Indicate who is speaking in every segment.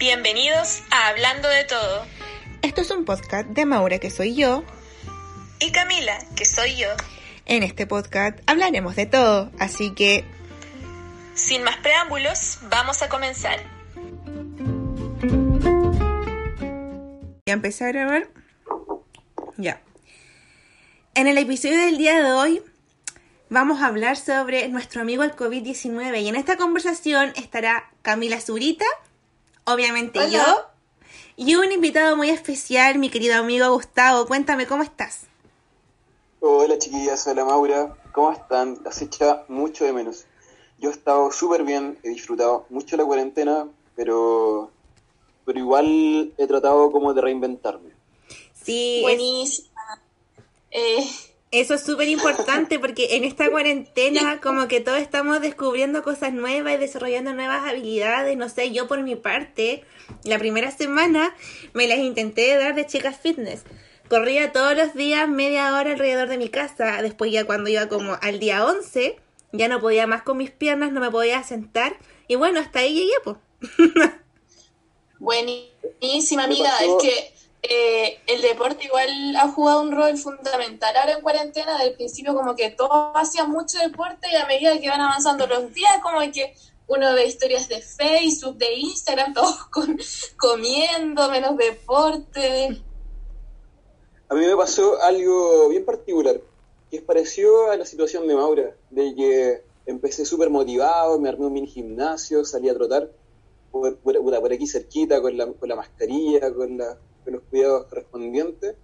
Speaker 1: Bienvenidos a Hablando de Todo.
Speaker 2: Esto es un podcast de Maura, que soy yo.
Speaker 1: Y Camila, que soy yo.
Speaker 2: En este podcast hablaremos de todo, así que...
Speaker 1: Sin más preámbulos, vamos a comenzar.
Speaker 2: Ya empecé a grabar. Ya. En el episodio del día de hoy vamos a hablar sobre nuestro amigo el COVID-19 y en esta conversación estará Camila Zurita, obviamente yo, y un invitado muy especial, mi querido amigo Gustavo. Cuéntame, ¿cómo estás?
Speaker 3: Hola chiquillas, hola Maura, ¿cómo están? Las echa mucho de menos. Yo he estado súper bien, he disfrutado mucho la cuarentena, pero, pero igual he tratado como de reinventarme.
Speaker 2: Sí,
Speaker 1: Buenísima. Eh,
Speaker 2: Eso es súper importante porque en esta cuarentena como que todos estamos descubriendo cosas nuevas y desarrollando nuevas habilidades. No sé, yo por mi parte, la primera semana me las intenté dar de chicas fitness. Corría todos los días media hora alrededor de mi casa. Después ya cuando iba como al día 11, ya no podía más con mis piernas, no me podía sentar. Y bueno, hasta ahí llegué, pues.
Speaker 4: Buenísima, amiga. Es que eh, el deporte igual ha jugado un rol fundamental ahora en cuarentena. Del principio como que todos hacían mucho deporte y a medida que van avanzando los días como que uno ve historias de Facebook, de Instagram, todos con- comiendo, menos deporte.
Speaker 3: A mí me pasó algo bien particular, que es parecido a la situación de Maura, de que empecé súper motivado, me armé un mini gimnasio, salí a trotar por, por- aquí cerquita, con la, con la mascarilla, con, la- con los cuidados correspondientes,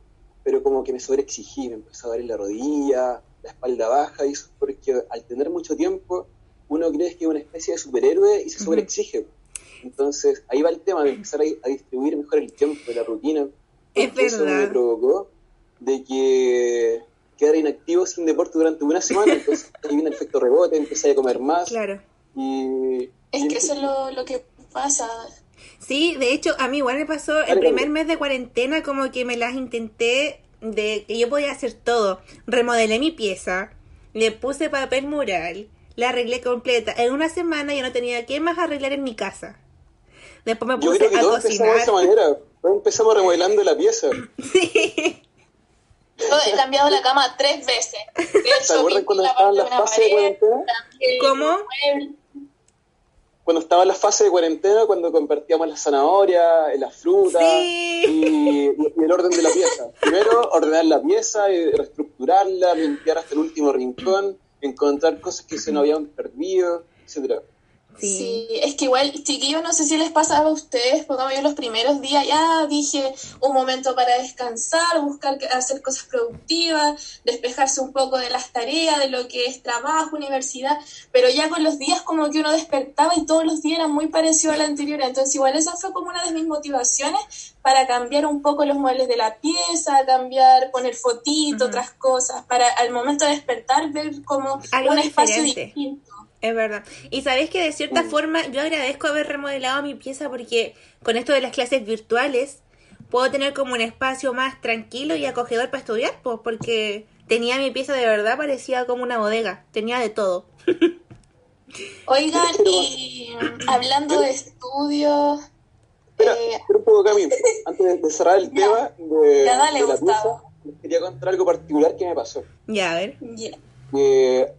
Speaker 3: pero como que me sobreexigí, me empezó a dar en la rodilla, la espalda baja, y eso es porque al tener mucho tiempo, uno cree que es una especie de superhéroe y se sobreexige. Entonces, ahí va el tema de empezar a, a distribuir mejor el tiempo, la rutina.
Speaker 2: Es
Speaker 3: Eso me
Speaker 2: verdad.
Speaker 3: provocó de que quedara inactivo sin deporte durante una semana, entonces ahí viene el efecto rebote, empecé a comer más
Speaker 2: Claro.
Speaker 3: y...
Speaker 4: Es
Speaker 3: y
Speaker 4: que eso es lo, lo que pasa.
Speaker 2: Sí, de hecho, a mí igual me pasó el primer mes de cuarentena como que me las intenté de que yo podía hacer todo. Remodelé mi pieza, le puse papel mural, la arreglé completa. En una semana ya no tenía que más arreglar en mi casa. Después me
Speaker 3: Yo
Speaker 2: puse
Speaker 3: creo que
Speaker 2: a
Speaker 3: todos empezamos de esa
Speaker 2: cocinar.
Speaker 3: manera, todos empezamos remodelando la pieza.
Speaker 2: Sí.
Speaker 4: Yo he cambiado la cama tres veces. De
Speaker 3: ¿Se
Speaker 4: hecho,
Speaker 3: acuerdan
Speaker 4: pinté
Speaker 3: cuando estaban las fases de cuarentena?
Speaker 2: ¿Cómo?
Speaker 3: Cuando estaba la fase de cuarentena, cuando compartíamos las zanahorias, las frutas
Speaker 2: Sí.
Speaker 3: y, y el orden de la pieza. Primero, ordenar la pieza, y reestructurarla, limpiar hasta el último rincón, encontrar cosas que se nos habían perdido, etcétera.
Speaker 2: Sí.
Speaker 4: Sí, es que igual, chiquillos, no sé si les pasaba a ustedes, porque yo los primeros días ya dije un momento para descansar, buscar hacer cosas productivas, despejarse un poco de las tareas, de lo que es trabajo, universidad, pero ya con los días como que uno despertaba y todos los días eran muy parecidos al anterior, entonces igual esa fue como una de mis motivaciones para cambiar un poco los muebles de la pieza, cambiar, poner fotitos,
Speaker 2: Ujú.
Speaker 4: otras cosas, para al momento de despertar ver como
Speaker 2: Algo
Speaker 4: un espacio
Speaker 2: diferente.
Speaker 4: distinto.
Speaker 2: Es verdad. Y sabes que de cierta
Speaker 3: Mm.
Speaker 2: forma yo agradezco haber remodelado mi pieza porque con esto de las clases virtuales puedo tener como un espacio más tranquilo y acogedor para estudiar, pues porque tenía mi pieza de verdad, parecía como una bodega, tenía de todo.
Speaker 4: Oigan, y hablando de estudios,
Speaker 3: Espera,
Speaker 4: Eh,
Speaker 3: un poco, Cami. Antes de, cerrar el
Speaker 4: Ya.
Speaker 3: tema de,
Speaker 4: Ya, dale,
Speaker 3: de la
Speaker 4: Gustavo.
Speaker 3: quería contar algo particular que me pasó.
Speaker 2: Ya, a ver.
Speaker 4: ya,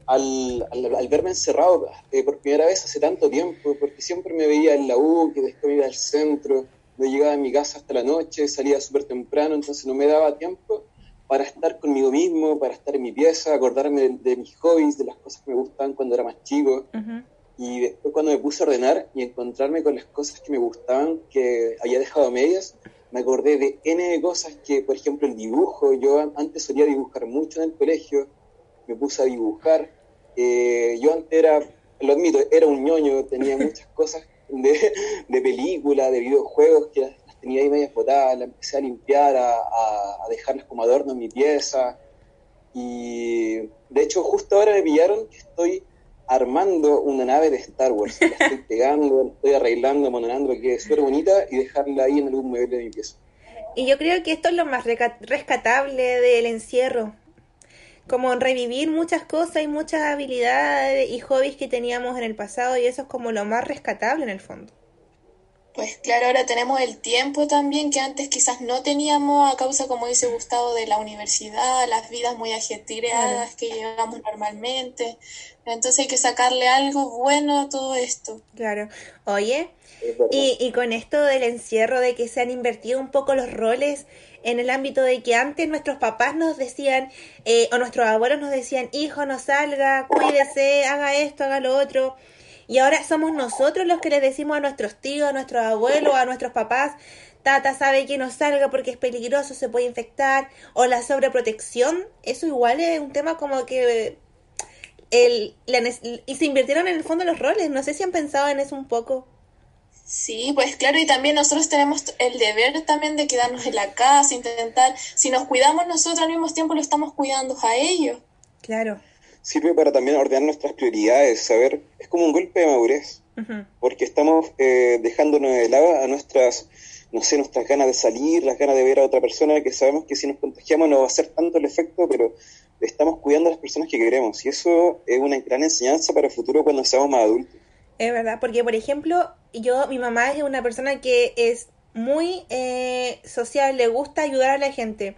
Speaker 3: al, al, al verme encerrado eh, por primera vez hace tanto tiempo, porque siempre me veía en la U, que después me iba al centro, no llegaba a mi casa hasta la noche, salía súper temprano, entonces no me daba tiempo para estar conmigo mismo, para estar en mi pieza, acordarme de, de mis hobbies, de las cosas que me gustaban cuando era más chico. Y después cuando me puse a ordenar y encontrarme con las cosas que me gustaban, que había dejado a medias, me acordé de N de cosas que, por ejemplo, el dibujo, yo an- antes solía dibujar mucho en el colegio, me puse a dibujar, eh, yo antes era, lo admito, era un ñoño, tenía muchas cosas de, de película, de videojuegos que las, las tenía ahí medias botadas, las empecé a limpiar, a, a- a dejarlas como adorno en mi pieza, y de hecho justo ahora me pillaron que estoy armando una nave de Star Wars. La estoy pegando, la estoy arreglando, amontonando para que quede súper bonita y dejarla ahí en algún mueble de mi pieza.
Speaker 2: Y yo creo que esto es lo más rescatable del encierro. Como revivir muchas cosas y muchas habilidades y hobbies que teníamos en el pasado y eso es como lo más rescatable en el fondo.
Speaker 4: Pues claro, ahora tenemos el tiempo también que antes quizás no teníamos a causa, como dice Gustavo, de la universidad, las vidas muy ajetreadas que llevamos normalmente. Entonces hay que sacarle algo bueno a todo esto.
Speaker 2: Claro. Oye, y, y con esto del encierro, de que se han invertido un poco los roles en el ámbito de que antes nuestros papás nos decían, eh, o nuestros abuelos nos decían, hijo, no salga, cuídese, haga esto, haga lo otro y ahora somos nosotros los que le decimos a nuestros tíos, a nuestros abuelos, a nuestros papás, Tata sabe que no salga porque es peligroso, se puede infectar, o la sobreprotección, eso igual es un tema como que el, y se invirtieron en el fondo los roles, no sé si han pensado en eso un poco.
Speaker 4: Sí, pues claro, y también nosotros tenemos el deber también de quedarnos en la casa, intentar, si nos cuidamos nosotros al mismo tiempo lo estamos cuidando a ellos.
Speaker 2: Claro
Speaker 3: sirve para también ordenar nuestras prioridades, saber, es como un golpe de madurez, porque estamos eh, dejándonos de lado a nuestras, no sé, nuestras ganas de salir, las ganas de ver a otra persona, que sabemos que si nos contagiamos no va a ser tanto el efecto, pero estamos cuidando a las personas que queremos, y eso es una gran enseñanza para el futuro cuando seamos más adultos.
Speaker 2: Es verdad, porque por ejemplo, yo, mi mamá es una persona que es muy eh, social, le gusta ayudar a la gente.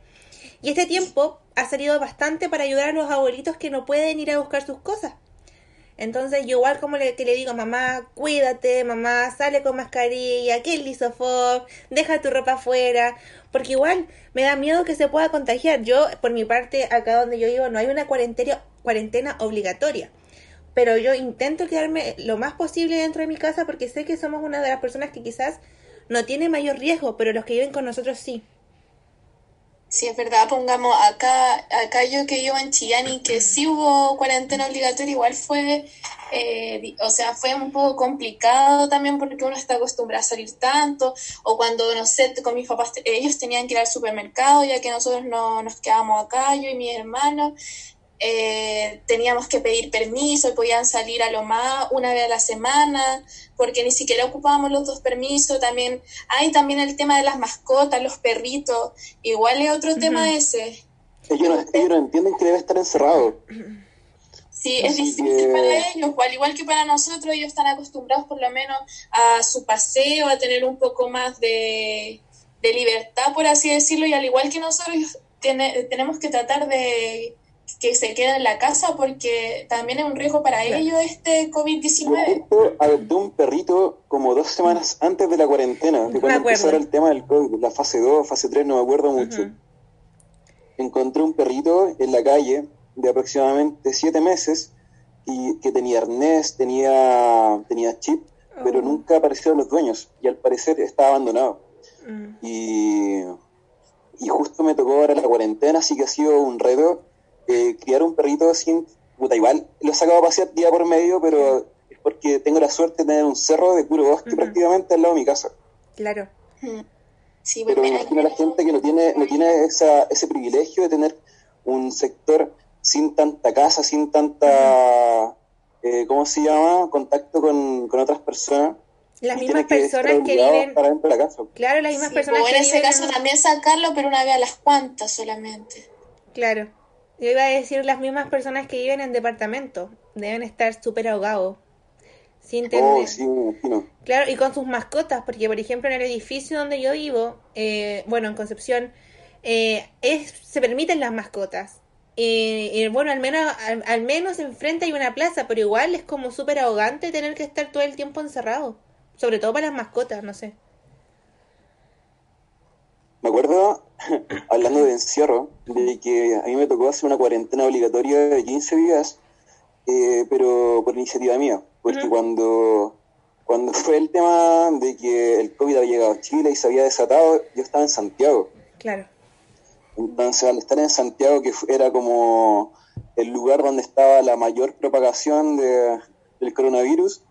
Speaker 2: Y este tiempo ha salido bastante para ayudar a los abuelitos que no pueden ir a buscar sus cosas. Entonces yo igual como le, que le digo, mamá, cuídate, mamá, sale con mascarilla, que el lisofob, deja tu ropa afuera, porque igual me da miedo que se pueda contagiar. Yo, por mi parte, acá donde yo vivo no hay una cuarentena, cuarentena obligatoria, pero yo intento quedarme lo más posible dentro de mi casa porque sé que somos una de las personas que quizás no tiene mayor riesgo, pero los que viven con nosotros sí.
Speaker 4: Sí, es verdad, pongamos acá, acá yo que vivo en Chillán y que sí hubo cuarentena obligatoria, igual fue, eh, o sea, fue un poco complicado también porque uno está acostumbrado a salir tanto, o cuando, no sé, con mis papás, ellos tenían que ir al supermercado, ya que nosotros no nos quedábamos acá, yo y mis hermanos, eh, teníamos que pedir permiso y podían salir a lo más una vez a la semana, porque ni siquiera ocupábamos los dos permisos. También hay también el tema de las mascotas, los perritos, igual es otro tema ese.
Speaker 3: Ellos no, entienden que debe estar encerrado.
Speaker 4: Sí, es difícil para ellos, al igual que para nosotros, ellos están acostumbrados por lo menos a su paseo, a tener un poco más de, de libertad, por así decirlo, y al igual que nosotros tenemos que tratar de que se queden en la casa porque también es un riesgo para ellos este COVID-19.
Speaker 3: Adopté un perrito como dos semanas antes de la cuarentena, de cuando empezó el tema del COVID, la fase 2, fase 3, no me acuerdo mucho. Encontré un perrito en la calle de aproximadamente siete meses y que tenía arnés, tenía, tenía chip, pero oh. nunca aparecieron los dueños y al parecer estaba abandonado. Mm. y, y justo me tocó ahora la cuarentena, así que ha sido un reto eh, criar un perrito sin, puta, igual lo he sacado a pasear día por medio, pero es porque tengo la suerte de tener un cerro de puro bosque prácticamente al lado de mi casa.
Speaker 2: Claro.
Speaker 3: Sí, pero me imagino a la gente que no tiene, no tiene esa, ese privilegio de tener un sector sin tanta casa, sin tanta, eh, ¿cómo se llama?, contacto con, con otras personas.
Speaker 2: Las mismas personas que, viven.
Speaker 3: Para dentro de la casa.
Speaker 2: Claro, las mismas personas
Speaker 4: pues,
Speaker 2: que
Speaker 4: en ese caso también sacarlo, pero una vez a las cuantas solamente.
Speaker 2: Claro. Yo iba a decir las mismas personas que viven en departamento. Deben estar súper ahogados. Sin
Speaker 3: oh, sí, no.
Speaker 2: Claro, y con sus mascotas, porque por ejemplo en el edificio donde yo vivo, eh, bueno, en Concepción, eh, es, se permiten las mascotas. y bueno, al menos, al, menos enfrente hay una plaza, pero igual es como súper ahogante tener que estar todo el tiempo encerrado. Sobre todo para las mascotas, no sé.
Speaker 3: Me acuerdo, hablando de encierro, de que a mí me tocó hacer una cuarentena obligatoria de 15 días, eh, pero por iniciativa mía, porque cuando, cuando fue el tema de que el COVID había llegado a Chile y se había desatado, yo estaba en Santiago.
Speaker 2: Claro.
Speaker 3: Entonces, al estar en Santiago, que era como el lugar donde estaba la mayor propagación de, del coronavirus,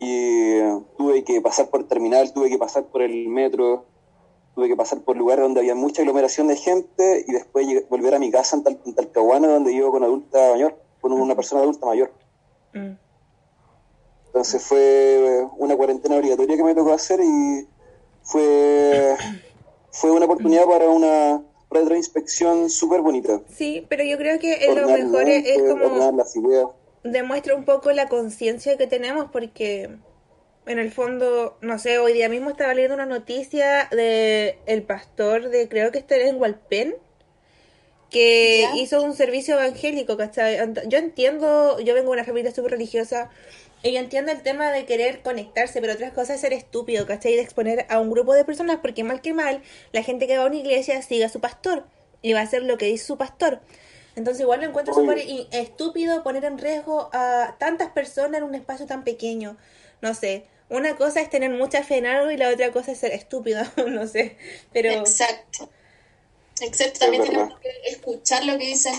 Speaker 3: y tuve que pasar por terminal, tuve que pasar por el metro, tuve que pasar por lugares donde había mucha aglomeración de gente y después volver a mi casa en, Tal Talcahuano, donde vivo con adulta mayor, con una persona adulta mayor. Mm. Entonces fue una cuarentena obligatoria que me tocó hacer y fue, fue una oportunidad para una retroinspección súper bonita.
Speaker 2: Sí, pero yo creo que lo mejor es, como... Demuestra un poco la conciencia que tenemos porque en el fondo, no sé, hoy día mismo estaba leyendo una noticia de el pastor de, creo que está en Hualpén, que
Speaker 4: ¿Ya?
Speaker 2: hizo un servicio evangélico, ¿cachai? Yo entiendo, yo vengo de una familia súper religiosa, y yo entiendo el tema de querer conectarse, pero otra cosa es ser estúpido, ¿cachai? De exponer a un grupo de personas, porque mal que mal, la gente que va a una iglesia sigue a su pastor, y va a hacer lo que dice su pastor. Entonces igual lo encuentro súper estúpido poner en riesgo a tantas personas en un espacio tan pequeño. No sé, una cosa es tener mucha fe en algo y la otra cosa es ser estúpido, no sé. Pero
Speaker 4: Exacto. Exacto, también tenemos que escuchar lo que dicen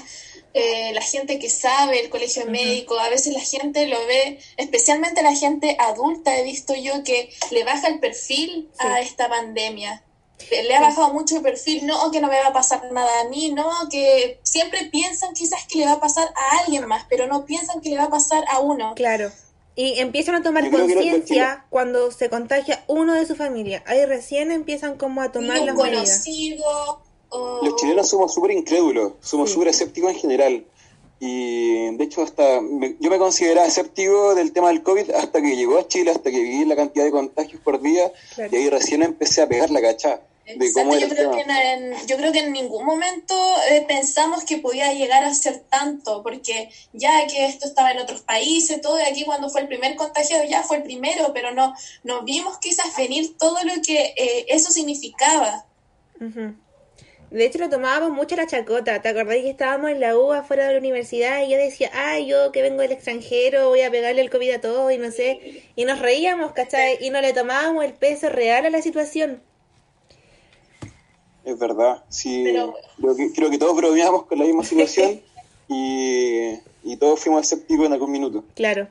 Speaker 4: eh, la gente que sabe, el colegio médico, a veces la gente lo ve, especialmente la gente adulta, he visto yo que le baja el perfil a esta pandemia. Le ha bajado mucho el perfil, no, que no me va a pasar nada a mí, no, que siempre piensan quizás que le va a pasar a alguien más, pero no piensan que le va a pasar a uno.
Speaker 2: claro. Y empiezan a tomar conciencia cuando se contagia uno de su familia. Ahí recién empiezan como a tomar las medidas.
Speaker 4: o...
Speaker 3: Los chilenos somos súper incrédulos, somos
Speaker 2: Sí.
Speaker 3: súper escépticos en general. Y de hecho, hasta me- yo me consideraba escéptico del tema del COVID hasta que llegó a Chile, hasta que vi la cantidad de contagios por día,
Speaker 2: Claro.
Speaker 3: y ahí recién empecé a pegar la cacha de cómo
Speaker 4: yo creo, que en, yo creo que en ningún momento eh, pensamos que podía llegar a ser tanto, porque ya que esto estaba en otros países, todo de aquí cuando fue el primer contagiado ya fue el primero, pero no, no vimos quizás venir todo lo que eh, eso significaba.
Speaker 2: Ujú. De hecho, lo tomábamos mucho la chacota. ¿Te acordás que estábamos en la U afuera de la universidad y yo decía, ay, yo que vengo del extranjero voy a pegarle el COVID a todo y no sé? Y nos reíamos, ¿cachai? Y no le tomábamos el peso real a la situación.
Speaker 3: Es verdad, sí.
Speaker 4: Pero-
Speaker 3: Creo, que, creo que todos bromeamos con la misma situación y, y todos fuimos escépticos en algún minuto.
Speaker 2: Claro.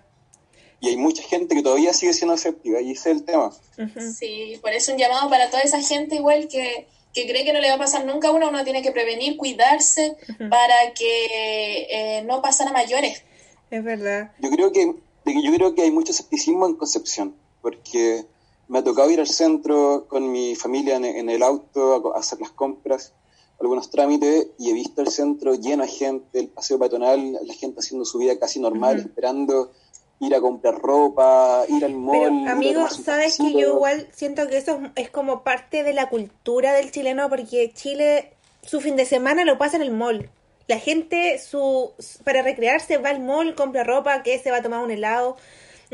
Speaker 3: Y hay mucha gente que todavía sigue siendo escéptica, y ese es el tema.
Speaker 2: Ujú.
Speaker 4: Sí, por eso un llamado para toda esa gente igual que, que cree que no le va a pasar nunca a uno, uno tiene que prevenir, cuidarse para que eh, no pasara a mayores.
Speaker 2: Es verdad.
Speaker 3: Yo creo que de que yo creo que hay mucho escepticismo en Concepción, porque me ha tocado ir al centro con mi familia en, en el auto a, hacer las compras, algunos trámites, y he visto el centro lleno de gente, el paseo peatonal, la gente haciendo su vida casi normal, esperando ir a comprar ropa, ir al mall.
Speaker 2: Pero, amigo, sabes que yo igual siento que eso es es como parte de la cultura del chileno, porque Chile, su fin de semana lo pasa en el mall. La gente, su para recrearse, va al mall, compra ropa, que se va a tomar un helado.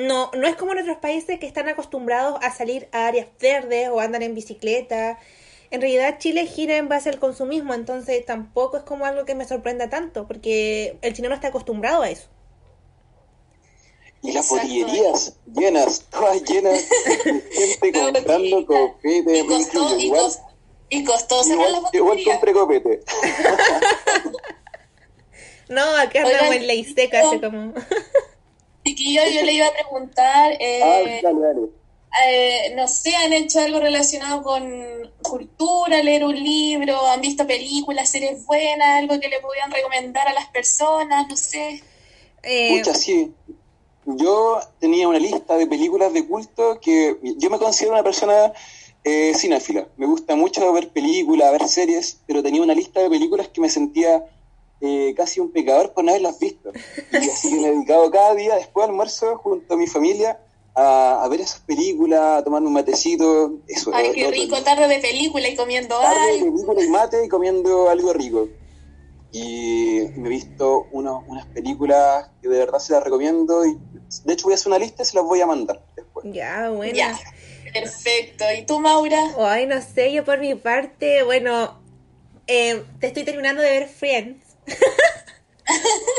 Speaker 2: No, no es como en otros países que están acostumbrados a salir a áreas verdes o andan en bicicleta. En realidad Chile gira en base al consumismo, entonces tampoco es como algo que me sorprenda tanto, porque el chileno está acostumbrado a eso.
Speaker 3: Y las botillerías llenas, todas llenas de gente
Speaker 4: Pero
Speaker 3: comprando copete,
Speaker 4: Y costó,
Speaker 3: incluyo,
Speaker 4: y
Speaker 3: igual,
Speaker 4: costó, y costó cerrar
Speaker 3: igual,
Speaker 4: las
Speaker 3: igual
Speaker 4: botillerías.
Speaker 3: compré copete.
Speaker 2: No, acá
Speaker 4: Oigan,
Speaker 2: andamos en ley seca, así
Speaker 4: yo-
Speaker 2: como...
Speaker 4: Chiquillo, yo le iba a preguntar, eh,
Speaker 3: Ah, dale, dale.
Speaker 4: eh, no sé, ¿han hecho algo relacionado con cultura, leer un libro, han visto películas, series buenas, algo que le pudieran recomendar a las personas, no sé?
Speaker 2: Eh,
Speaker 3: Pucha, sí. Yo tenía una lista de películas de culto que yo me considero una persona eh, cinéfila. Me gusta mucho ver películas, ver series, pero tenía una lista de películas que me sentía eh, casi un pecador por no haberlas visto. Y así que me he dedicado cada día después del almuerzo junto a mi familia a, a ver esas películas, a tomar un matecito. Eso,
Speaker 4: Ay,
Speaker 3: lo-
Speaker 4: qué
Speaker 3: lo-
Speaker 4: rico, tarde de película y comiendo
Speaker 3: tarde de
Speaker 4: algo.
Speaker 3: película y mate y comiendo algo rico. Y me he visto uno- unas películas que de verdad se las recomiendo. Y de hecho, voy a hacer una lista y se las voy a mandar después.
Speaker 2: ya, bueno.
Speaker 4: Ya, perfecto. ¿Y tú, Maura?
Speaker 2: Ay, no sé, yo por mi parte, bueno, eh, te estoy terminando de ver Friends.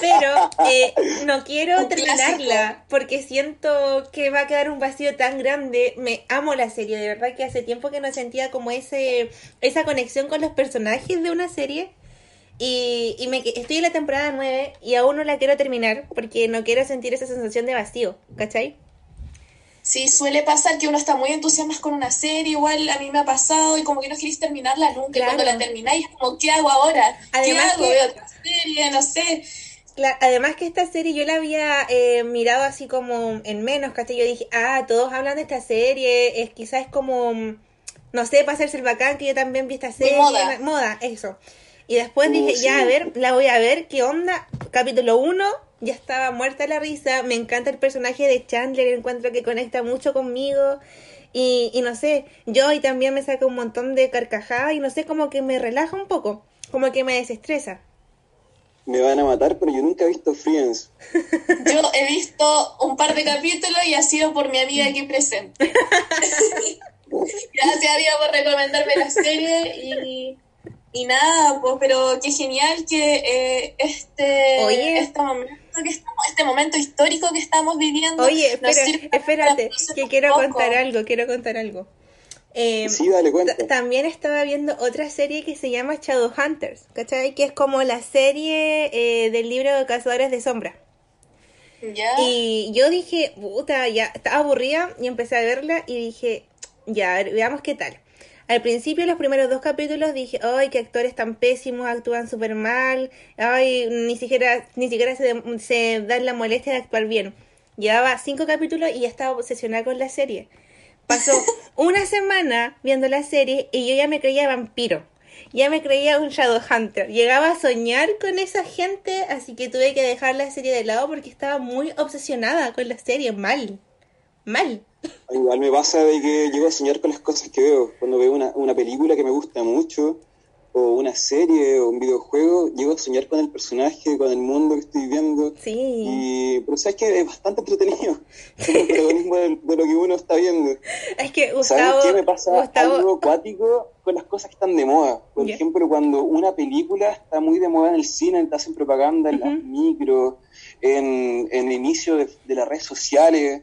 Speaker 2: Pero eh, no quiero terminarla porque siento que va a quedar un vacío tan grande. Me amo la serie, de verdad que hace tiempo que no sentía como ese esa conexión con los personajes de una serie. Y, y me, estoy en la temporada 9 y aún no la quiero terminar porque no quiero sentir esa sensación de vacío, ¿cachai?
Speaker 4: Sí, suele pasar que uno está muy entusiasmado con una serie, igual a mí me ha pasado y como que no querés terminarla nunca. Y
Speaker 2: Claro.
Speaker 4: cuando la termináis, como, ¿qué hago ahora?
Speaker 2: Además
Speaker 4: ¿Qué hago?
Speaker 2: que-
Speaker 4: otra serie, no sé.
Speaker 2: Además que esta serie yo la había eh, mirado así como en menos, ¿cachai? Yo dije, ah, todos hablan de esta serie, es quizás es como, no sé, para hacerse el bacán, que yo también vi esta serie.
Speaker 4: moda.
Speaker 2: Moda, eso. Y después
Speaker 3: Uh,
Speaker 2: dije,
Speaker 3: sí.
Speaker 2: ya, a ver, la voy a ver, ¿qué onda? Capítulo 1, ya estaba muerta la risa. Me encanta el personaje de Chandler, encuentro que conecta mucho conmigo. Y, y no sé, yo y también me saca un montón de carcajadas y no sé, como que me relaja un poco, como que me desestresa.
Speaker 3: Me van a matar, pero yo nunca he visto Friends.
Speaker 4: Yo he visto un par de capítulos y ha sido por mi amiga aquí presente. Gracias a Dios por recomendarme la serie y, y nada, pues, pero qué genial que eh, este,
Speaker 2: Oye.
Speaker 4: este, momento que estamos, este momento histórico que estamos viviendo.
Speaker 2: Oye, espera, espérate, que quiero
Speaker 4: poco.
Speaker 2: contar algo, quiero contar algo. Eh,
Speaker 3: Sí, dale cuenta.
Speaker 2: ta- También estaba viendo otra serie que se llama Shadowhunters, ¿cachai? Que es como la serie eh, del libro de Cazadores de Sombra.
Speaker 4: ¿Ya?
Speaker 2: Y yo dije, puta, ya estaba aburrida y empecé a verla y dije, ya, a ver, veamos qué tal. Al principio, los primeros dos capítulos, dije, ay, qué actores tan pésimos, actúan súper mal, ay, ni siquiera, ni siquiera se, se dan la molestia de actuar bien. Llevaba cinco capítulos y ya estaba obsesionada con la serie. Pasó una semana viendo la serie y yo ya me creía vampiro. Ya me creía un Shadowhunter. Llegaba a soñar con esa gente, así que tuve que dejar la serie de lado porque estaba muy obsesionada con la serie. Mal. Mal.
Speaker 3: Igual me pasa de que llego a soñar con las cosas que veo. Cuando veo una, una película que me gusta mucho, o una serie, o un videojuego, llego a soñar con el personaje, con el mundo que estoy viendo.
Speaker 2: Sí.
Speaker 3: Y, pero sabes que es bastante entretenido. Es el protagonismo de, de lo que uno está viendo.
Speaker 2: Es que
Speaker 3: ¿Sabes
Speaker 2: Gustavo.
Speaker 3: qué me pasa
Speaker 2: Gustavo-
Speaker 3: algo acuático con las cosas que están de moda? Por ejemplo, cuando una película está muy de moda en el cine, te hacen propaganda en las micros, en, en el inicio de, de las redes sociales,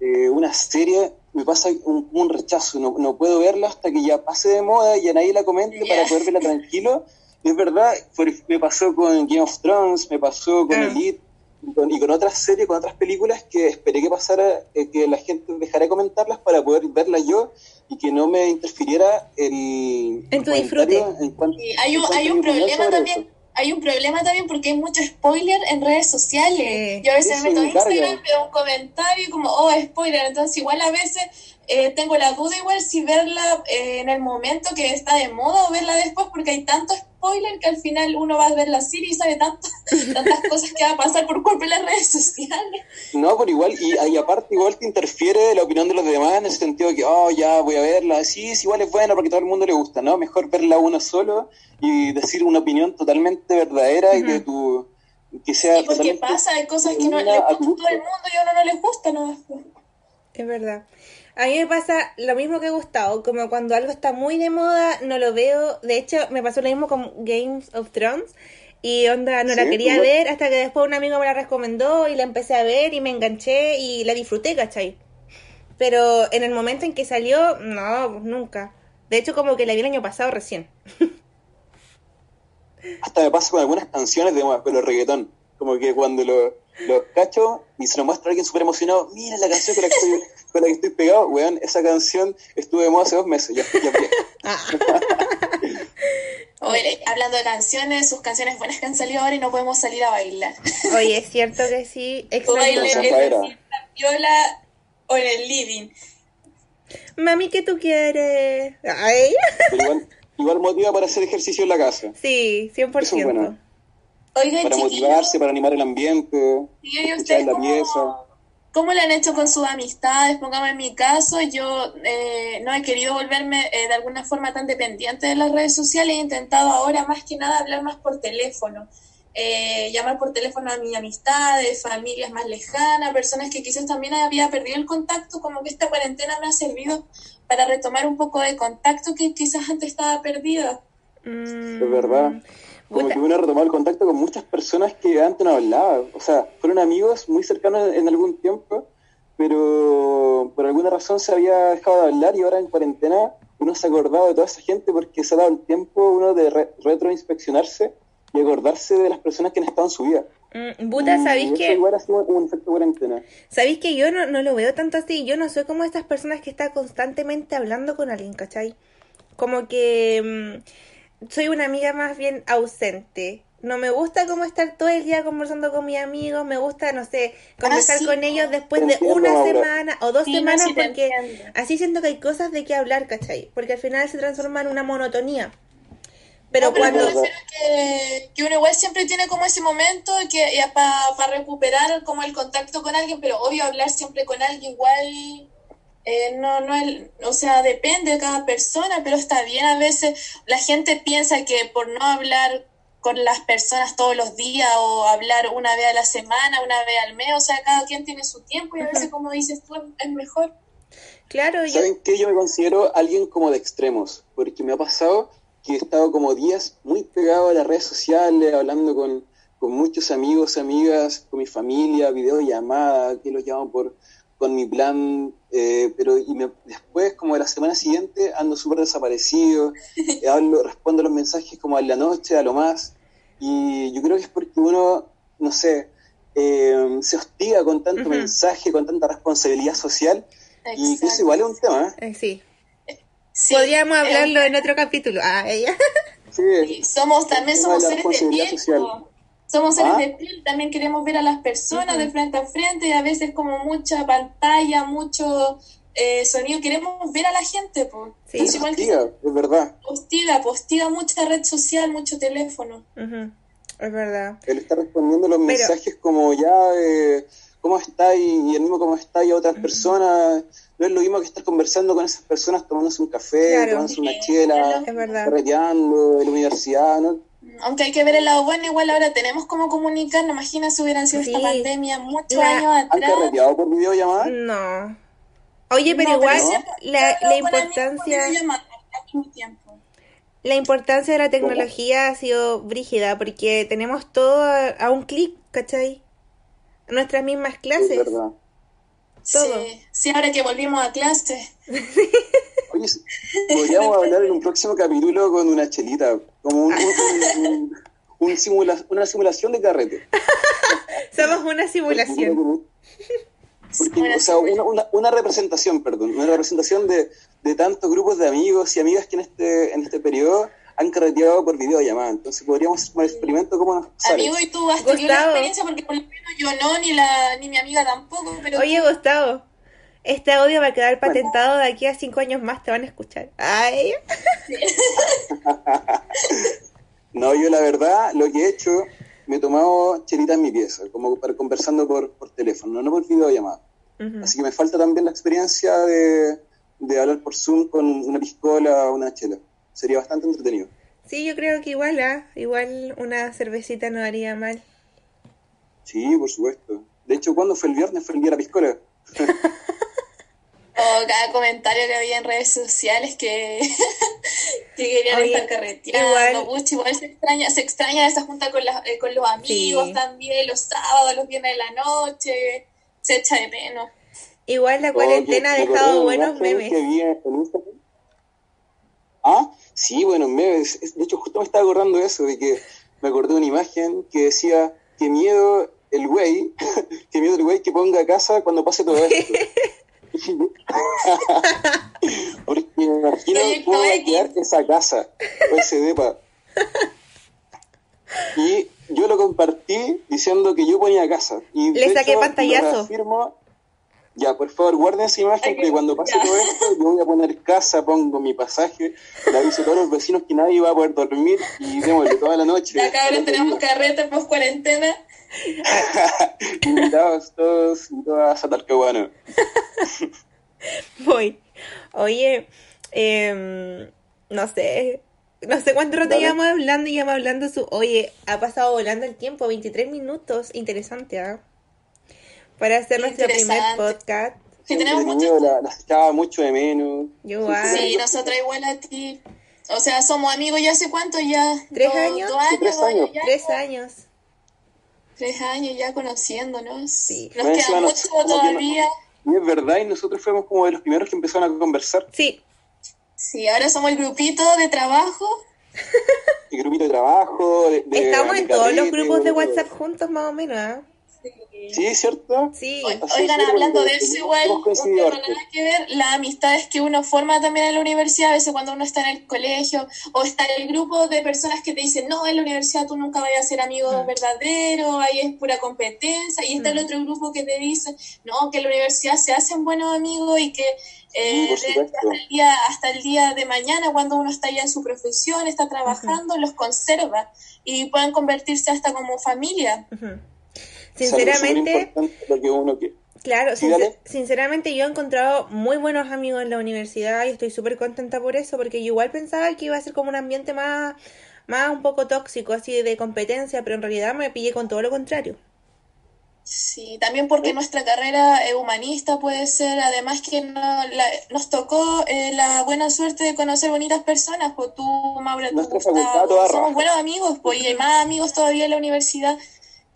Speaker 3: eh, una serie, me pasa un, un rechazo, no, no puedo verla hasta que ya pase de moda y a nadie la comente para poder verla tranquilo. Es verdad, por- me pasó con Game of Thrones, me pasó con
Speaker 2: Ah.
Speaker 3: Elite, y con, y con otras series, con otras películas que esperé que pasara, eh, que la gente dejara de comentarlas para poder verlas yo y que no me interfiriera el,
Speaker 2: En tu disfrute.
Speaker 3: En cuanto,
Speaker 4: Y hay un, hay un problema también.
Speaker 3: eso.
Speaker 4: Hay un problema también porque hay mucho spoiler en redes sociales.
Speaker 2: Sí.
Speaker 4: Yo a veces me meto
Speaker 3: carga.
Speaker 4: Instagram, veo un comentario y como, oh, spoiler. Entonces igual a veces eh, tengo la duda igual si verla eh, en el momento que está de moda o verla después porque hay tanto spoiler que al final uno va a ver la serie y sabe tanto, tantas cosas que va a pasar por culpa de las redes sociales.
Speaker 3: No, pero igual, y, y aparte igual te interfiere la opinión de los demás en el sentido de que, oh, ya voy a verla, sí, es igual es buena porque todo el mundo le gusta, ¿no? Mejor verla uno solo y decir una opinión totalmente verdadera y de tu... que sea
Speaker 4: Y porque pasa, hay cosas que no le gustan
Speaker 3: a
Speaker 4: todo el mundo y a uno no les gusta, ¿no?
Speaker 2: Es verdad. A mí me pasa lo mismo que Gustavo, como cuando algo está muy de moda, no lo veo. De hecho, me pasó lo mismo con Games of Thrones. Y onda, no la quería
Speaker 3: igual.
Speaker 2: ver hasta que después un amigo me la recomendó y la empecé a ver y me enganché y la disfruté, ¿cachai? Pero en el momento en que salió, no, pues nunca. De hecho, como que la vi el año pasado recién.
Speaker 3: Hasta me pasa con algunas canciones de pero reggaetón. Como que cuando lo, lo cacho y se lo muestra a alguien súper emocionado, mira la canción con la que estoy, con la que estoy pegado, weón, esa canción estuvo de moda hace dos meses, ya, ya, ya.
Speaker 4: Oye, hablando de canciones, sus canciones buenas que han salido ahora y no podemos salir a bailar.
Speaker 2: Oye, es cierto que sí. Extraño.
Speaker 4: Viola o en el living.
Speaker 2: Mami, ¿qué tú quieres? Ay.
Speaker 3: Igual, igual motiva para hacer ejercicio en la casa,
Speaker 2: Sí, 100%.
Speaker 3: Eso es bueno.
Speaker 4: Oigan,
Speaker 3: para
Speaker 4: chiquillos,
Speaker 3: motivarse, para animar el ambiente,
Speaker 4: ¿y
Speaker 3: escuchar la pieza.
Speaker 4: Cómo lo han hecho con sus amistades? Pongamos en mi caso, yo eh, no he querido volverme eh, de alguna forma tan dependiente de las redes sociales, he intentado ahora más que nada hablar más por teléfono. Eh, llamar por teléfono a mis amistades, familias más lejanas, personas que quizás también había perdido el contacto, como que esta cuarentena me ha servido para retomar un poco de contacto que quizás antes estaba perdida.
Speaker 2: Mm.
Speaker 3: Es verdad. Como
Speaker 2: Puta.
Speaker 3: que uno ha retomado el contacto con muchas personas que antes no hablaba. O sea, fueron amigos muy cercanos en algún tiempo, pero por alguna razón se había dejado de hablar y ahora en cuarentena uno se ha acordado de toda esa gente porque se ha dado el tiempo uno de re- retroinspeccionarse y acordarse de las personas que han estado en su vida.
Speaker 2: Mm, Puta,
Speaker 3: Y
Speaker 2: ¿sabéis que
Speaker 3: igual ha sido un efecto cuarentena.
Speaker 2: ¿Sabéis que yo no, no lo veo tanto así? Yo no soy como estas personas que están constantemente hablando con alguien, ¿cachai? Como que mm, soy una amiga más bien ausente. No me gusta como estar todo el día conversando con mis amigos, me gusta, no sé, conversar
Speaker 4: Ah, sí,
Speaker 2: con ellos después de una semana o dos
Speaker 4: Sí, no,
Speaker 2: semanas
Speaker 4: sí
Speaker 2: porque así siento que hay cosas de qué hablar, ¿cachai? Porque al final se transforma en una monotonía. Pero
Speaker 4: No, pero
Speaker 2: cuando...
Speaker 4: que, que uno igual siempre tiene como ese momento que para recuperar como el contacto con alguien, pero obvio hablar siempre con alguien igual eh, no, no el- o sea, depende de cada persona, pero está bien a veces. La gente piensa que por no hablar con las personas todos los días o hablar una vez a la semana, una vez al mes, o sea, cada quien tiene su tiempo y a veces, como dices tú, es mejor.
Speaker 2: Claro, yo...
Speaker 3: ¿Saben qué? Yo me considero alguien como de extremos, porque me ha pasado que he estado como días muy pegado a las redes sociales, hablando con, con muchos amigos, amigas, con mi familia, videollamada, que los llamo por con mi plan, eh, pero y me- después, como de la semana siguiente, ando súper desaparecido, eh, hablo, respondo los mensajes como a la noche, a lo más, y yo creo que es porque uno, no sé, eh, se hostiga con tanto mensaje, con tanta responsabilidad social, y que eso
Speaker 4: Exacto.
Speaker 3: igual es un tema, ¿eh?
Speaker 2: eh, sí.
Speaker 4: Sí,
Speaker 2: Podríamos
Speaker 4: eh,
Speaker 2: hablarlo en otro capítulo. Ah, ella.
Speaker 3: Sí,
Speaker 4: somos también somos
Speaker 3: de la
Speaker 4: seres de piel,
Speaker 3: social.
Speaker 4: Po. somos seres
Speaker 3: ¿Ah?
Speaker 4: de piel, también queremos ver a las personas de frente a frente y a veces como mucha pantalla, mucho eh, sonido, queremos ver a la gente, pues.
Speaker 2: Sí.
Speaker 4: Entonces igual que
Speaker 3: hostiga, es verdad.
Speaker 4: postiga, postiga mucha red social, mucho teléfono.
Speaker 2: Es verdad.
Speaker 3: Él está respondiendo los
Speaker 2: Pero-
Speaker 3: mensajes como ya, eh, ¿cómo está? Y, y el mismo cómo está y a otras personas. No es lo mismo que estar conversando con esas personas tomándose un café,
Speaker 2: Claro.
Speaker 3: tomándose una chela,
Speaker 2: Es verdad.
Speaker 3: carreteando en la universidad, ¿no?
Speaker 4: Aunque hay que ver el lado bueno, igual ahora tenemos cómo comunicarnos. Imagina si hubieran sido
Speaker 2: Sí.
Speaker 4: esta pandemia muchos
Speaker 2: La-
Speaker 4: años
Speaker 3: ¿Han
Speaker 4: atrás.
Speaker 3: carreteado por videollamada?
Speaker 2: No. Oye, pero
Speaker 4: No,
Speaker 2: igual la, importancia la importancia de la tecnología ha sido brígida porque tenemos todo a, a un clic, ¿cachai? Nuestras mismas
Speaker 3: Es
Speaker 2: clases.
Speaker 3: verdad.
Speaker 2: Todo.
Speaker 4: Sí, sí, ahora que volvimos a clase.
Speaker 3: Oye, podríamos hablar en un próximo capítulo con una chelita, como un, un- un- un simula- una simulación de carrete.
Speaker 2: Somos una simulación.
Speaker 3: Porque,
Speaker 4: Una
Speaker 3: o sea, una, una- una representación, perdón, una representación de, de tantos grupos de amigos y amigas que en este, en este periodo han carreteado por videollamada. Entonces podríamos hacer un experimento cómo nos sale.
Speaker 4: Amigo, ¿y tú has tenido la experiencia? Porque por lo menos yo no, ni, la, ni mi amiga tampoco, pero
Speaker 2: Oye, Gustavo, este audio va a quedar patentado de aquí a cinco años más, te van a escuchar. Ay,
Speaker 3: No, yo la verdad, lo que he hecho, me he tomado chelita en mi pieza, como para conversando por, por teléfono, no por videollamada.
Speaker 2: Ujú.
Speaker 3: Así que me falta también la experiencia de, de hablar por Zoom con una piscola o una chela. Sería bastante entretenido.
Speaker 2: Sí, yo creo que igual, ¿ah? igual una cervecita no haría mal.
Speaker 3: Sí, por supuesto. De hecho, ¿cuándo fue el viernes? Fue el día de la piscola.
Speaker 4: o cada comentario que había en redes sociales que, que querían
Speaker 2: Oye,
Speaker 4: estar carreteando.
Speaker 2: igual-
Speaker 4: pucha, igual se extraña, se extraña esa junta con, las- eh, con los amigos
Speaker 2: Sí.
Speaker 4: también, los sábados, los viernes de la noche. Se echa de menos.
Speaker 2: Igual la cuarentena ha
Speaker 3: me acordé
Speaker 2: dejado buenos memes.
Speaker 3: que vi en Instagram. Ah, sí, buenos memes. Es- De hecho, justo me estaba acordando de eso, de que me acordé de una imagen que decía, qué miedo el güey, qué miedo el güey que ponga casa cuando pase todo esto. Porque me imagino cómo va a quedar esa casa, o ese depa. Y yo lo compartí diciendo que yo ponía casa. Y
Speaker 2: Le saqué
Speaker 3: hecho,
Speaker 2: pantallazo.
Speaker 3: lo reafirmo. Ya, por favor, guarden esa imagen que cuando pase
Speaker 4: ya.
Speaker 3: todo esto, yo voy a poner casa, pongo mi pasaje, le aviso a todos los vecinos que nadie va a poder dormir y démosle toda la noche.
Speaker 4: Ya cabros tenemos carrete post cuarentena.
Speaker 3: Invitados todos y todas a Talcahuano.
Speaker 2: Voy. Oye, em, no sé. No sé cuánto rato
Speaker 3: Dale.
Speaker 2: llevamos hablando y llevamos hablando su... Oye, ha pasado volando el tiempo, 23 minutos. Interesante, ¿ah? Para hacer nuestro primer podcast.
Speaker 4: Sí, tenemos muchas-
Speaker 3: la, las echaba mucho de menos.
Speaker 2: Yo igual.
Speaker 4: Sí, nosotros igual a ti. O sea, somos amigos ya hace cuánto ya.
Speaker 2: ¿Tres años?
Speaker 4: Dos años,
Speaker 3: Tres
Speaker 4: dos
Speaker 3: años.
Speaker 4: ya.
Speaker 2: Tres años.
Speaker 4: Tres años ya conociéndonos.
Speaker 2: Sí.
Speaker 4: Nos queda
Speaker 3: nos-
Speaker 4: mucho
Speaker 3: como que no-
Speaker 4: todavía.
Speaker 3: Y es verdad, y nosotros fuimos como de los primeros que empezaron a conversar.
Speaker 2: Sí,
Speaker 4: Sí, ahora somos el grupito de trabajo.
Speaker 3: El grupito de trabajo, de, de-
Speaker 2: estamos en todos los grupos de WhatsApp juntos más o menos, ¿ah?
Speaker 3: Sí, ¿cierto?
Speaker 2: Sí.
Speaker 3: Así
Speaker 4: Oigan, hablando de eso, igual,
Speaker 3: harto.
Speaker 4: nada que ver, las amistades que uno forma también en la universidad, a veces cuando uno está en el colegio, o está en el grupo de personas que te dicen, no, en la universidad tú nunca vayas a ser amigo
Speaker 2: Mm.
Speaker 4: verdadero, ahí es pura competencia, y está el
Speaker 2: Mm.
Speaker 4: otro grupo que te dice, no, que en la universidad se hacen buenos amigos y que eh, de- hasta, el día, hasta el día de mañana, cuando uno está ya en su profesión, está trabajando, los conserva y pueden convertirse hasta como familia.
Speaker 2: Sinceramente,
Speaker 3: lo que uno quiere.
Speaker 2: Claro, sincer- sinceramente yo he encontrado muy buenos amigos en la universidad y estoy súper contenta por eso, porque yo igual pensaba que iba a ser como un ambiente más, más un poco tóxico, así de competencia, pero en realidad me pillé con todo lo contrario.
Speaker 4: Sí, también porque nuestra carrera eh, humanista puede ser, además que no, la- nos tocó eh, la buena suerte de conocer bonitas personas, pues tú, Maura, tú, Gustavo, somos buenos amigos, pues y hay más amigos todavía en la universidad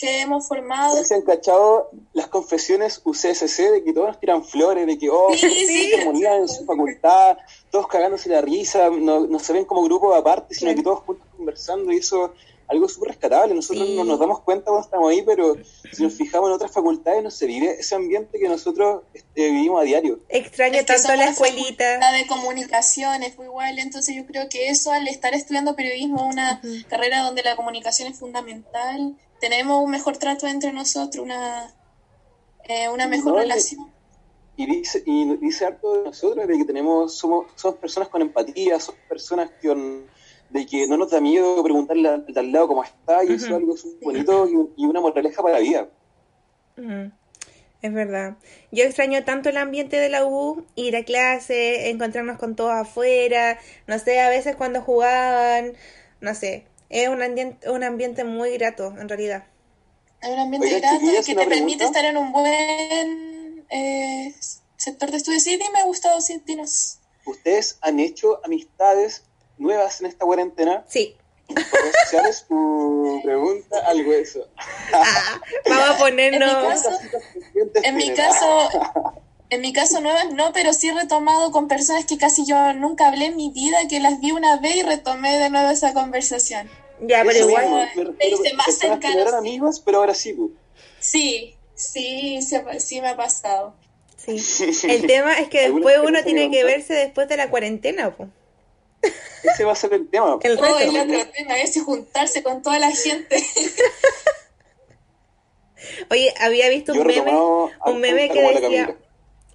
Speaker 4: que hemos formado.
Speaker 3: ¿Sí se han cachado las confesiones UCSC de que todos nos tiran flores, de que, oh,
Speaker 4: Sí, sí.
Speaker 3: armonía en su facultad, todos cagándose la risa, no, no se ven como grupos aparte, sino que todos juntos conversando y eso algo súper rescatable. Nosotros
Speaker 2: Sí.
Speaker 3: no nos damos cuenta cuando estamos ahí, pero si nos fijamos en otras facultades no se vive ese ambiente que nosotros este, vivimos a diario.
Speaker 2: Extraño
Speaker 4: Es que
Speaker 2: tanto la
Speaker 4: la
Speaker 2: escuelita.
Speaker 4: facultad de comunicaciones, fue igual, entonces yo creo que eso al estar estudiando periodismo, una
Speaker 2: Ujú.
Speaker 4: carrera donde la comunicación es fundamental, tenemos un mejor trato entre nosotros, una, eh, una mejor
Speaker 3: No,
Speaker 4: relación.
Speaker 3: Y dice, y dice harto de nosotros de que tenemos, somos, somos personas con empatía, somos personas con, de que no nos da miedo preguntarle al de al lado cómo está, y eso es algo súper bonito y, y una moraleja para la vida.
Speaker 2: Es verdad. Yo extraño tanto el ambiente de la U, ir a clase, encontrarnos con todos afuera, no sé, a veces cuando jugaban, no sé, es un ambiente, un ambiente muy grato en realidad.
Speaker 4: Hay un ambiente grato que te permite estar en un buen eh, sector de estudio. Sí, dime, Gustavo, sí, dinos.
Speaker 3: ¿Ustedes han hecho amistades nuevas en esta cuarentena?
Speaker 2: Sí,
Speaker 3: ¿En redes sociales? Uh, pregunta algo de eso.
Speaker 2: vamos a ponernos...
Speaker 4: En mi caso- En mi caso, en mi caso nuevas no, pero sí he retomado con personas que casi yo nunca hablé en mi vida, que las vi una vez y retomé de nuevo esa conversación.
Speaker 2: Ya, pero
Speaker 3: Eso
Speaker 2: igual...
Speaker 3: refiero
Speaker 4: te más
Speaker 3: personas que no
Speaker 4: cercanos,
Speaker 3: eran
Speaker 4: sí.
Speaker 3: amigos, pero ahora sí. pues.
Speaker 4: Sí, sí, sí, sí me ha pasado.
Speaker 2: Sí. El tema es que
Speaker 3: ¿Alguna
Speaker 2: después uno tiene
Speaker 3: que
Speaker 2: verse después de la cuarentena, po.
Speaker 3: Ese va a ser el tema.
Speaker 2: El
Speaker 4: Oh,
Speaker 2: reto.
Speaker 4: el otro tema es juntarse con toda la gente.
Speaker 2: Oye, había visto
Speaker 3: Yo
Speaker 2: un meme, un meme que decía,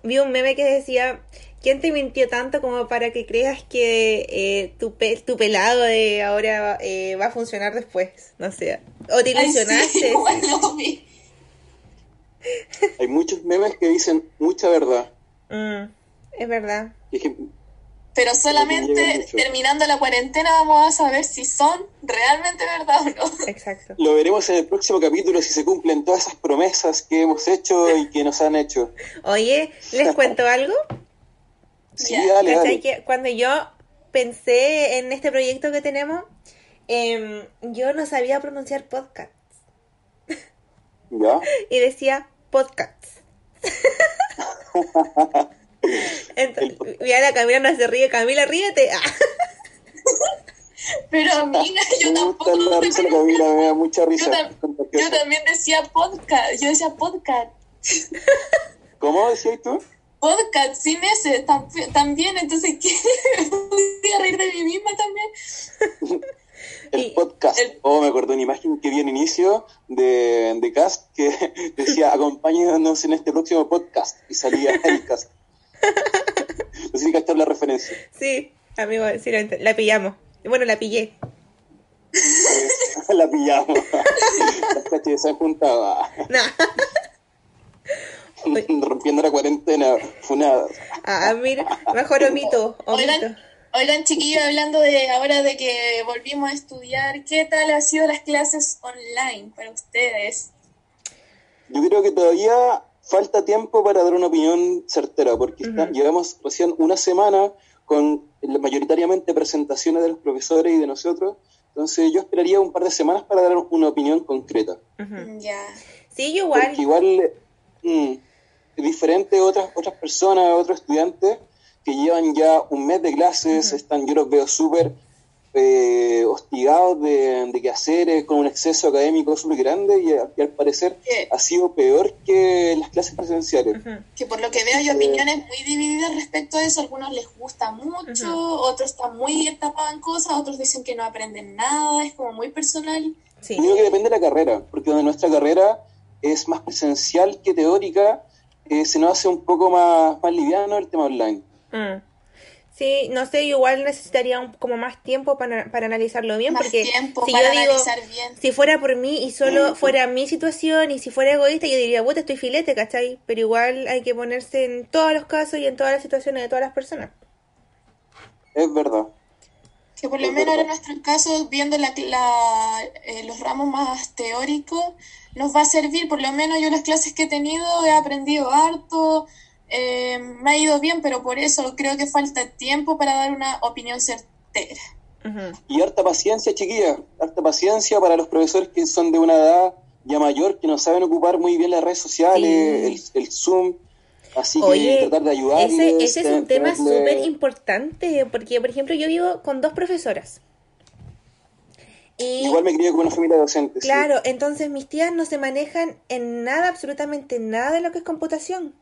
Speaker 2: vi un meme que decía, ¿quién te mintió tanto como para que creas que eh, tu, pe- tu pelado de ahora eh, va a funcionar después? No sé. O te
Speaker 4: Ay, sí,
Speaker 2: ilusionaste.
Speaker 4: vi.
Speaker 3: Hay muchos memes que dicen mucha verdad.
Speaker 2: Mm, es verdad.
Speaker 3: Y es que
Speaker 4: Pero solamente terminando la cuarentena vamos a saber si son realmente verdad o no.
Speaker 2: Exacto.
Speaker 3: Lo veremos en el próximo capítulo si se cumplen todas esas promesas que hemos hecho y que nos han hecho.
Speaker 2: Oye, ¿les cuento algo?
Speaker 3: Sí,
Speaker 4: Ya,
Speaker 3: dale,
Speaker 2: ¿Cachai?
Speaker 3: dale.
Speaker 2: Que cuando yo pensé en este proyecto que tenemos, em, yo no sabía pronunciar podcast.
Speaker 3: ¿Ya?
Speaker 2: y decía podcast. Entonces, mira, la Camila no se ríe. Camila, ríete. Ah.
Speaker 4: Pero amiga, yo
Speaker 3: Me gusta
Speaker 4: tampoco
Speaker 3: la risa de la
Speaker 4: pronunciar.
Speaker 3: Camila, me da mucha risa.
Speaker 4: Yo, tam-
Speaker 3: Contagiosa.
Speaker 4: yo también decía podcast, yo decía podcast.
Speaker 3: ¿Cómo decías tú?
Speaker 4: Podcast sin ese tam- también, entonces ¿qué? voy a reír de mí misma también.
Speaker 3: El
Speaker 2: Y-
Speaker 3: podcast.
Speaker 4: el-
Speaker 3: Oh, me acordé una imagen que vi en inicio de, de Cast que decía acompáñanos en este próximo podcast y salía el cast. No sé si la referencia.
Speaker 2: Sí, amigo, sí, la pillamos. Bueno, la pillé.
Speaker 3: la pillamos. Las se han juntado.
Speaker 2: No.
Speaker 3: Rompiendo la cuarentena. Funadas.
Speaker 2: Ah, mira, mejor omito, omito.
Speaker 4: Oigan, oigan chiquillos, hablando de ahora de que volvimos a estudiar, ¿qué tal han sido las clases online para ustedes?
Speaker 3: Yo creo que todavía falta tiempo para dar una opinión certera, porque está-
Speaker 2: Ujú.
Speaker 3: llevamos recién una semana con mayoritariamente presentaciones de los profesores y de nosotros. Entonces yo esperaría un par de semanas para dar una opinión concreta.
Speaker 4: Ya.
Speaker 2: Sí, igual.
Speaker 3: Porque igual mm, diferente a otras, otras personas, otros estudiantes que llevan ya un mes de clases, están, yo los veo súper eh, hostigados de, de quehaceres con un exceso académico súper grande y, a- y al parecer
Speaker 4: Que-
Speaker 3: ha sido peor que las clases presenciales.
Speaker 2: Ujú.
Speaker 4: que por lo que veo hay opiniones muy divididas respecto a eso. Algunos les gusta mucho, otros están muy tapados en cosas, otros dicen que no aprenden nada, es como muy personal.
Speaker 2: Sí.
Speaker 3: Yo creo que depende de la carrera, porque donde nuestra carrera es más presencial que teórica, eh, se nos hace un poco más, más liviano el tema online.
Speaker 2: Mm. Sí, no sé, igual necesitaría un- como más tiempo para, para analizarlo bien,
Speaker 4: Más
Speaker 2: porque
Speaker 4: tiempo
Speaker 2: si
Speaker 4: para
Speaker 2: yo digo,
Speaker 4: analizar bien.
Speaker 2: si fuera por mí y solo fuera mi situación y si fuera egoísta, yo diría, puta, estoy filete, ¿cachai? Pero igual hay que ponerse en todos los casos y en todas las situaciones de todas las personas.
Speaker 3: Es verdad.
Speaker 4: Que por lo menos en nuestro caso, viendo la, la- eh, los ramos más teóricos, nos va a servir, por lo menos yo las clases que he tenido he aprendido harto, eh, me ha ido bien, pero por eso creo que falta tiempo para dar una opinión certera.
Speaker 3: Y harta paciencia, chiquilla, harta paciencia para los profesores que son de una edad ya mayor, que no saben ocupar muy bien las redes sociales, el, el Zoom, así que
Speaker 2: Oye,
Speaker 3: tratar de ayudarles.
Speaker 2: ese, ese es un tema súper importante, porque, por ejemplo, yo vivo con dos profesoras. Y,
Speaker 3: Igual me crié con una familia docente. sí.
Speaker 2: claro, entonces mis tías no se manejan en nada, absolutamente nada de lo que es computación.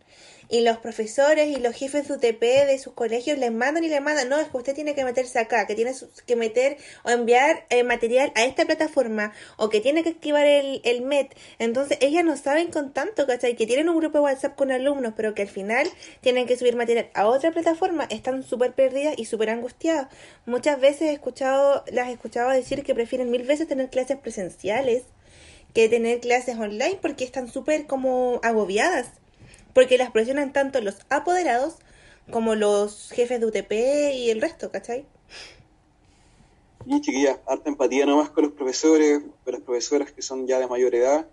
Speaker 2: Y los profesores y los jefes de UTP de sus colegios les mandan y les mandan, no, es que usted tiene que meterse acá, que tiene que meter o enviar eh, material a esta plataforma, o que tiene que activar el, el MET. Entonces ellas no saben con tanto, ¿cachai? Que tienen un grupo de WhatsApp con alumnos, pero que al final tienen que subir material a otra plataforma, están súper perdidas y súper angustiadas. Muchas veces he escuchado, las he escuchado decir que prefieren mil veces tener clases presenciales que tener clases online porque están súper como agobiadas. Porque las presionan tanto los apoderados como los jefes de UTP y el resto, ¿cachai?
Speaker 3: Y chiquillas, harta empatía nomás con los profesores, con las profesoras que son ya de mayor edad.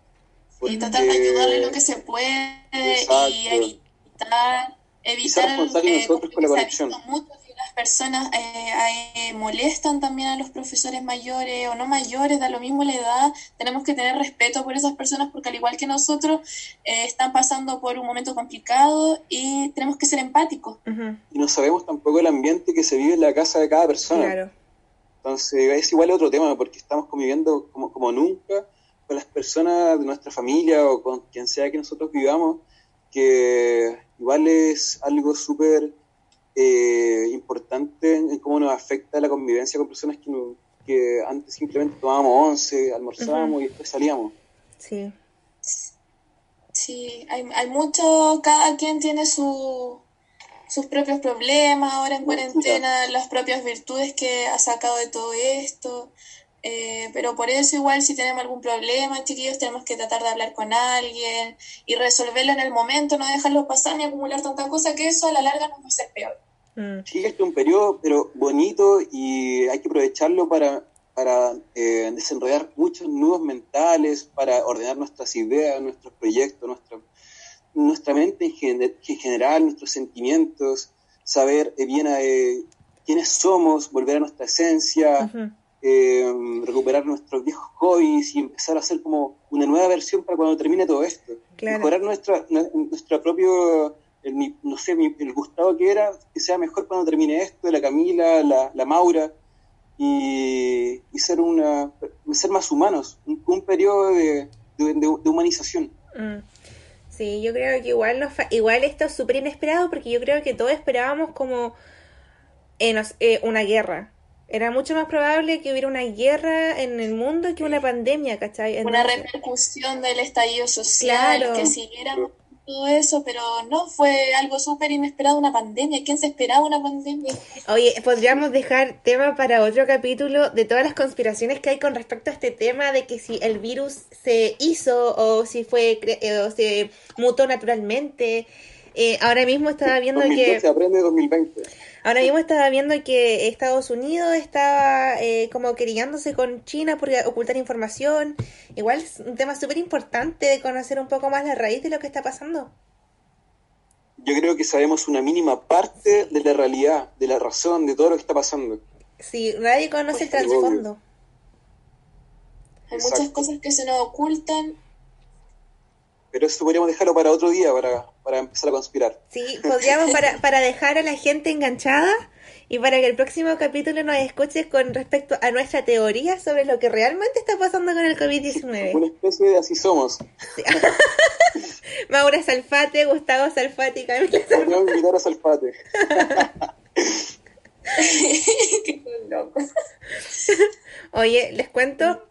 Speaker 4: Y tratar de
Speaker 3: porque-
Speaker 4: ayudarle lo que se puede
Speaker 3: Exacto.
Speaker 4: y evitar, evitar
Speaker 3: responsables nosotros
Speaker 4: porque
Speaker 3: con la conexión.
Speaker 4: mucho que las personas eh, eh, molestan también a los profesores mayores o no mayores, da lo mismo la edad, tenemos que tener respeto por esas personas porque al igual que nosotros eh, están pasando por un momento complicado y tenemos que ser empáticos.
Speaker 3: Y no sabemos tampoco el ambiente que se vive en la casa de cada persona.
Speaker 2: Claro.
Speaker 3: Entonces es igual otro tema, porque estamos conviviendo como, como nunca con las personas de nuestra familia o con quien sea que nosotros vivamos, que igual es algo súper eh, importante en, cómo nos afecta la convivencia con personas que, no- que antes simplemente tomábamos once, almorzábamos y después salíamos.
Speaker 2: Sí.
Speaker 4: Sí, hay, hay mucho, cada quien tiene su, sus propios problemas ahora en cuarentena, las propias virtudes que ha sacado de todo esto. Eh, pero por eso igual si tenemos algún problema, chiquillos, tenemos que tratar de hablar con alguien y resolverlo en el momento, no dejarlo pasar ni acumular tanta cosa, que eso a la larga nos va a hacer peor.
Speaker 2: Mm,
Speaker 3: Sí, este es un periodo, pero bonito y hay que aprovecharlo para, para eh, desenrollar muchos nudos mentales, para ordenar nuestras ideas, nuestros proyectos, nuestra, nuestra mente en, gen- en general, nuestros sentimientos, saber eh, bien eh, quiénes somos, volver a nuestra esencia,
Speaker 2: ujú.
Speaker 3: Eh, recuperar nuestros viejos hobbies y empezar a hacer como una nueva versión para cuando termine todo esto.
Speaker 2: Claro.
Speaker 3: Mejorar nuestra, nu- nuestra propio, el no sé, el Gustavo que era, que sea mejor cuando termine esto, la Camila, la, la Maura, y, y ser una ser más humanos, un, un periodo de, de- de- de humanización.
Speaker 2: Mm. Sí, yo creo que igual nos fa- igual esto es súper inesperado porque yo creo que todos esperábamos como eh, eh, una guerra. Era mucho más probable que hubiera una guerra en el mundo que una pandemia, ¿cachai?
Speaker 4: Una
Speaker 2: Entonces-
Speaker 4: repercusión del estallido social,
Speaker 2: Claro.
Speaker 4: que siguiéramos todo eso, pero no, fue algo súper inesperado, una pandemia. ¿Quién se esperaba una pandemia?
Speaker 2: Oye, podríamos dejar tema para otro capítulo de todas las conspiraciones que hay con respecto a este tema de que si el virus se hizo o si fue eh, o se mutó naturalmente. Eh, ahora mismo estaba viendo
Speaker 3: 2012
Speaker 2: que
Speaker 3: aprende 2020.
Speaker 2: ahora mismo estaba viendo que Estados Unidos estaba eh, como querillándose con China por ocultar información. Igual es un tema súper importante de conocer un poco más la raíz de lo que está pasando.
Speaker 3: Yo creo que sabemos una mínima parte de la realidad, de la razón, de todo lo que está pasando.
Speaker 2: Si nadie conoce el
Speaker 3: Pues,
Speaker 2: trasfondo.
Speaker 4: Hay muchas cosas que se nos ocultan
Speaker 3: Pero eso podríamos dejarlo para otro día, para, para empezar a conspirar.
Speaker 2: Sí, podríamos para, para dejar a la gente enganchada y para que el próximo capítulo nos escuches con respecto a nuestra teoría sobre lo que realmente está pasando con el
Speaker 3: Una
Speaker 2: COVID-19.
Speaker 3: especie de así somos.
Speaker 2: Maura Salfate, Gustavo Salfate y Camila Salfate.
Speaker 3: Podríamos invitar a Salfate.
Speaker 4: Qué loco.
Speaker 2: Oye, les cuento,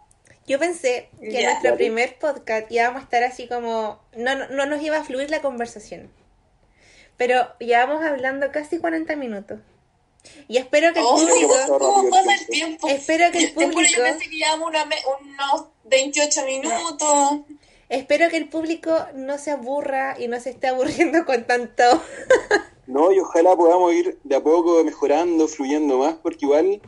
Speaker 2: yo pensé que en nuestro primer podcast íbamos a estar así como, no, no, no nos iba a fluir la conversación. Pero llevamos hablando casi 40 minutos. Y espero que el
Speaker 4: Oh,
Speaker 2: público,
Speaker 4: ¿Cómo
Speaker 3: el
Speaker 4: pasa el
Speaker 3: tiempo.
Speaker 2: espero que el público,
Speaker 4: yo pensé que llevamos una me- unos 28 minutos.
Speaker 2: espero que el público no se aburra y no se esté aburriendo con tanto.
Speaker 3: No, y ojalá podamos ir de a poco mejorando, fluyendo más, porque igual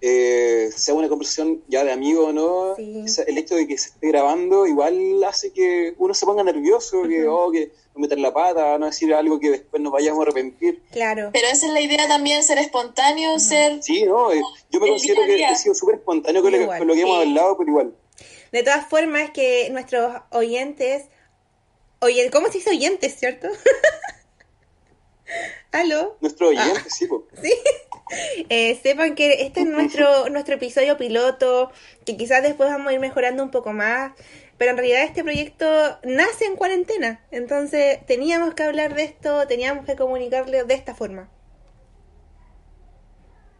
Speaker 3: eh, sea una conversación ya de amigo o no,
Speaker 2: Sí.
Speaker 3: el hecho de que se esté grabando igual hace que uno se ponga nervioso, que, oh, que no meter la pata, no decir algo que después nos vayamos a arrepentir.
Speaker 2: Claro.
Speaker 4: Pero esa es la idea también, ser espontáneo, ser...
Speaker 3: Sí, no, Eh, yo me considero que he sido súper espontáneo con, lo-
Speaker 2: Igual,
Speaker 3: con lo que hemos hablado, pero igual.
Speaker 2: De todas formas, que nuestros oyentes. Oye, ¿cómo se dice oyentes, cierto? ¿Aló?
Speaker 3: Nuestro oyente, sí, po.
Speaker 2: Sí. Eh, sepan que este es nuestro, nuestro episodio piloto, que quizás después vamos a ir mejorando un poco más, pero en realidad este proyecto nace en cuarentena, entonces teníamos que hablar de esto, teníamos que comunicarle de esta forma.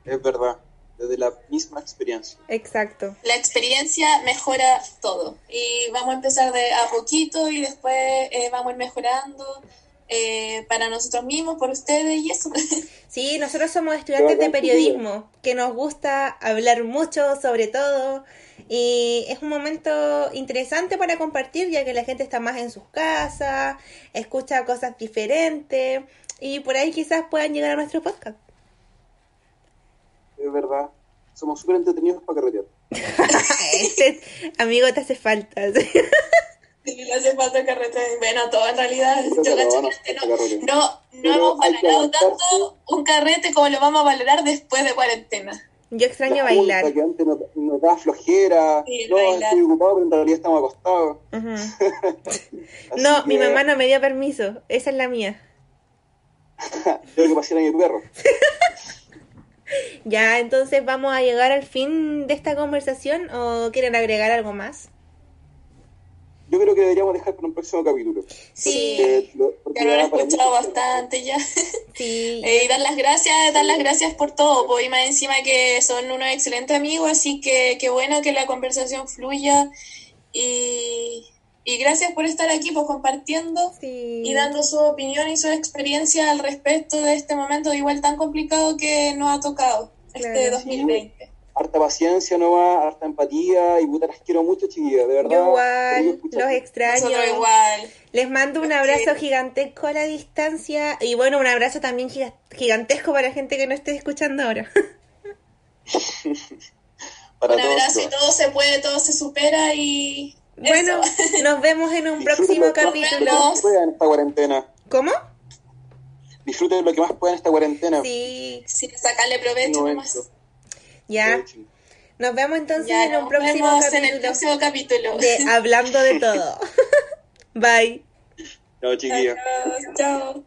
Speaker 3: es verdad, desde la misma experiencia.
Speaker 2: Exacto.
Speaker 4: La experiencia mejora todo. Y vamos a empezar de a poquito y después eh, vamos a ir mejorando eh, para nosotros mismos, por ustedes y eso.
Speaker 2: Sí, nosotros somos estudiantes de periodismo, que nos gusta hablar mucho sobre todo y es un momento interesante para compartir ya que la gente está más en sus casas, escucha cosas diferentes y por ahí quizás puedan llegar a nuestro podcast.
Speaker 3: Es verdad. Somos súper entretenidos para carretear.
Speaker 2: este amigo te hace falta.
Speaker 4: Y le hace falta carrete. Bueno, todo en realidad. Yo
Speaker 3: puta
Speaker 4: no,
Speaker 3: carrete.
Speaker 4: no, no hemos valorado tanto un carrete como lo vamos a valorar después de cuarentena.
Speaker 2: Yo extraño
Speaker 3: La
Speaker 2: bailar.
Speaker 3: que antes nos, nos da flojera.
Speaker 4: Sí,
Speaker 3: no,
Speaker 4: bailar.
Speaker 3: estoy ocupado, pero en realidad estamos acostados.
Speaker 2: Ujú.
Speaker 3: Así
Speaker 2: No, mi
Speaker 3: que
Speaker 2: mamá no me dio permiso, esa es la mía.
Speaker 3: Tengo que pasear a mi perro.
Speaker 2: Ya, entonces vamos a llegar al fin de esta conversación o quieren agregar algo más?
Speaker 3: Yo creo que deberíamos dejar para un próximo capítulo.
Speaker 2: Sí.
Speaker 3: Porque lo- porque
Speaker 4: Ya lo han escuchado bastante ya.
Speaker 2: Sí.
Speaker 4: Eh, y dar las gracias, dar las gracias por todo, pues, y más encima que son unos excelentes amigos, así que qué bueno que la conversación fluya y, y gracias por estar aquí, pues compartiendo
Speaker 2: Sí.
Speaker 4: y dando su opinión y su experiencia al respecto de este momento igual tan complicado que nos ha tocado este
Speaker 2: Claro.
Speaker 4: 2020.
Speaker 3: Harta paciencia nomás, harta empatía y puta, las quiero mucho, chiquillas, de verdad.
Speaker 2: Yo igual, los extraño.
Speaker 4: Nosotros igual.
Speaker 2: Les mando un abrazo gigantesco a la distancia y bueno, un abrazo también giga- gigantesco para la gente que no esté escuchando ahora.
Speaker 3: Para
Speaker 4: Un
Speaker 3: todos,
Speaker 4: abrazo y
Speaker 3: todas.
Speaker 4: todo se puede, todo se supera y...
Speaker 2: Bueno,
Speaker 4: eso.
Speaker 2: nos vemos en un
Speaker 3: Disfruten
Speaker 2: próximo
Speaker 3: lo que más
Speaker 2: capítulo.
Speaker 3: en esta cuarentena.
Speaker 2: ¿Cómo?
Speaker 3: Disfruten lo que más puedan en esta cuarentena.
Speaker 2: Sí,
Speaker 4: Sí, sacarle provecho
Speaker 3: No
Speaker 4: nomás.
Speaker 2: Ya. Nos vemos entonces
Speaker 4: Ya
Speaker 2: en un
Speaker 4: nos
Speaker 2: próximo
Speaker 4: vemos
Speaker 2: capítulo
Speaker 4: en el próximo capítulo.
Speaker 2: de Hablando de Todo. Bye.
Speaker 3: Chao, chiquillas.
Speaker 4: Adiós, chao.